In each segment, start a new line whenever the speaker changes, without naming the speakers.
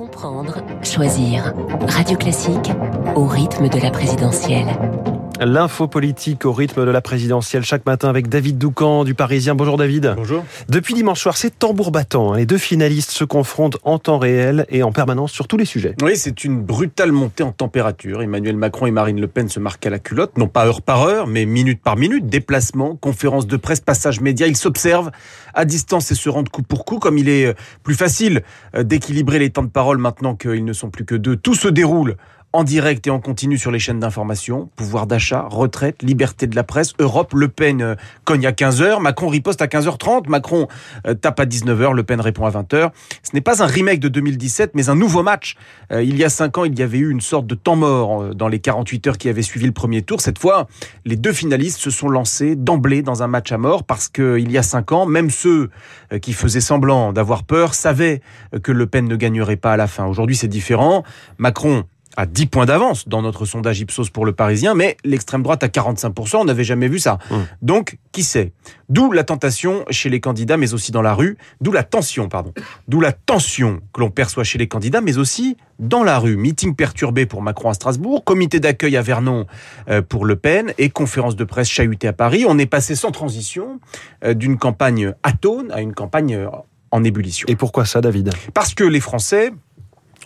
Comprendre, choisir. Radio Classique au rythme de la présidentielle.
L'info politique au rythme de la présidentielle chaque matin avec David Doucan du Parisien. Bonjour David.
Bonjour.
Depuis dimanche soir, c'est tambour battant. Les deux finalistes se confrontent en temps réel et en permanence sur tous les sujets.
Oui, c'est une brutale montée en température. Emmanuel Macron et Marine Le Pen se marquent à la culotte, non pas heure par heure, mais minute par minute. Déplacement, conférence de presse, passage média. Ils s'observent à distance et se rendent coup pour coup, comme il est euh, plus facile euh, d'équilibrer les temps de parole maintenant qu'ils ne sont plus que deux. Tout se déroule en direct et en continu sur les chaînes d'information, pouvoir d'achat, retraite, liberté de la presse, Europe, Le Pen euh, cogne à 15h, Macron riposte à 15h30, Macron euh, tape à 19h, Le Pen répond à 20h. Ce n'est pas un remake de 2017, mais un nouveau match. Euh, il y a 5 ans, il y avait eu une sorte de temps mort dans les 48 heures qui avaient suivi le premier tour. Cette fois, les deux finalistes se sont lancés d'emblée dans un match à mort parce qu'il y a 5 ans, même ceux qui faisaient semblant d'avoir peur savaient que Le Pen ne gagnerait pas à la fin. Aujourd'hui, c'est différent. Macron à 10 points d'avance dans notre sondage Ipsos pour le Parisien, mais l'extrême droite à 45%, on n'avait jamais vu ça. Hum. Donc, qui sait? D'où la tentation chez les candidats, mais aussi dans la rue, d'où la tension, pardon, d'où la tension que l'on perçoit chez les candidats, mais aussi dans la rue. Meeting perturbé pour Macron à Strasbourg, comité d'accueil à Vernon euh, pour Le Pen et conférence de presse chahutée à Paris. On est passé sans transition euh, d'une campagne atone à une campagne euh, en ébullition.
Et pourquoi ça, David?
Parce que les Français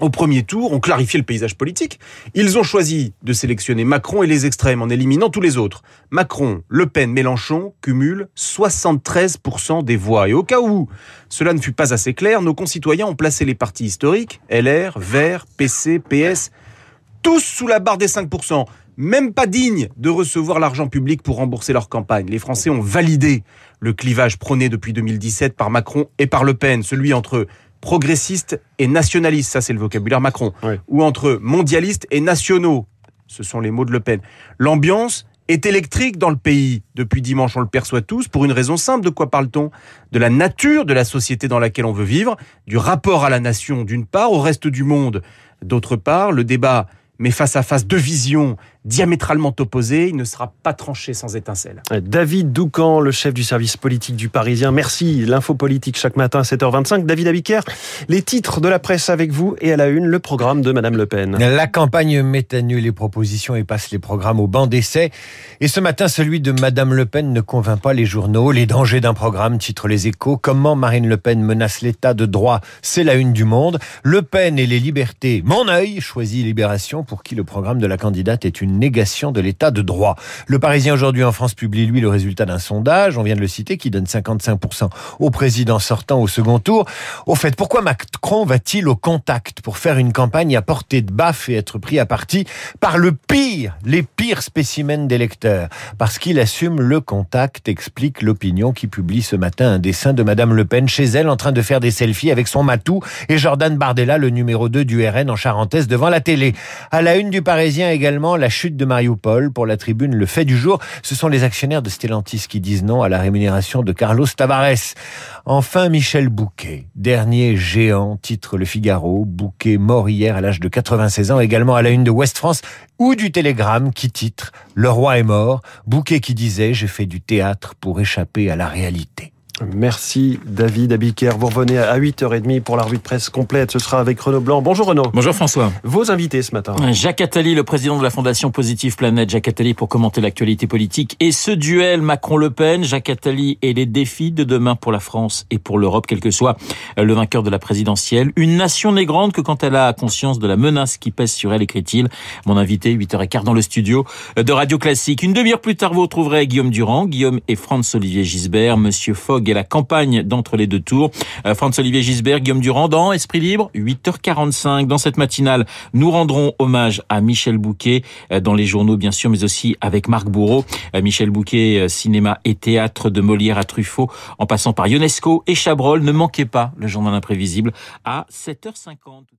au premier tour, ont clarifié le paysage politique. Ils ont choisi de sélectionner Macron et les extrêmes en éliminant tous les autres. Macron, Le Pen, Mélenchon cumulent 73% des voix. Et au cas où cela ne fut pas assez clair, nos concitoyens ont placé les partis historiques, LR, Vert, PC, PS, tous sous la barre des 5%. Même pas dignes de recevoir l'argent public pour rembourser leur campagne. Les Français ont validé le clivage prôné depuis 2017 par Macron et par Le Pen, celui entre progressiste et nationaliste, ça c'est le vocabulaire Macron, ou entre mondialistes et nationaux, ce sont les mots de Le Pen. L'ambiance est électrique dans le pays. Depuis dimanche, on le perçoit tous pour une raison simple. De quoi parle-t-on? De la nature de la société dans laquelle on veut vivre, du rapport à la nation d'une part, au reste du monde d'autre part. Le débat mais face à face deux visions diamétralement opposées, il ne sera pas tranché sans étincelle.
David Doucan, le chef du service politique du Parisien. Merci. L'info politique chaque matin à 7h25. David Abiker, les titres de la presse avec vous et à la une, le programme de Madame Le Pen.
La campagne met à nu les propositions et passe les programmes au banc d'essai. Et ce matin, celui de Madame Le Pen ne convainc pas les journaux. Les dangers d'un programme, titre les échos. Comment Marine Le Pen menace l'état de droit, c'est la une du monde. Le Pen et les libertés, mon œil, choisit Libération pour qui le programme de la candidate est une négation de l'état de droit. Le Parisien aujourd'hui en France publie lui le résultat d'un sondage, on vient de le citer, qui donne 55% au président sortant au second tour. Au fait, pourquoi Macron va-t-il au contact pour faire une campagne à portée de baffe et être pris à partie par le pire, les pires spécimens d'électeurs? Parce qu'il assume le contact, explique l'opinion qui publie ce matin un dessin de Madame Le Pen chez elle en train de faire des selfies avec son matou et Jordan Bardella, le numéro 2 du RN en charentaise devant la télé. À la une du Parisien également, la chute de Mariupol. Pour la tribune, le fait du jour, ce sont les actionnaires de Stellantis qui disent non à la rémunération de Carlos Tavares. Enfin, Michel Bouquet, dernier géant, titre Le Figaro. Bouquet mort hier à l'âge de 96 ans, également à la une de Ouest France ou du Télégramme qui titre Le roi est mort. Bouquet qui disait j'ai fait du théâtre pour échapper à la réalité.
Merci David Abiker. Vous revenez à 8h30 pour la revue de presse complète. Ce sera avec Renaud Blanc. Bonjour Renaud.
Bonjour François.
Vos invités ce matin.
Jacques Attali, le président de la Fondation Positive Planète. Jacques Attali pour commenter l'actualité politique et ce duel Macron-Le Pen. Jacques Attali et les défis de demain pour la France et pour l'Europe, quel que soit le vainqueur de la présidentielle. Une nation n'est grande que quand elle a conscience de la menace qui pèse sur elle, écrit-il. Mon invité, 8h15 dans le studio de Radio Classique. Une demi-heure plus tard, vous retrouverez Guillaume Durand, Guillaume et Franz-Olivier Gisbert, Monsieur Fogg et la campagne d'entre les deux tours. Euh, Franz-Olivier Gisbert, Guillaume Durand dans Esprit Libre, 8h45. Dans cette matinale, nous rendrons hommage à Michel Bouquet euh, dans les journaux bien sûr, mais aussi avec Marc Bourreau. Euh, Michel Bouquet, cinéma et théâtre de Molière à Truffaut, en passant par Ionesco et Chabrol. Ne manquez pas le journal imprévisible à 7h50.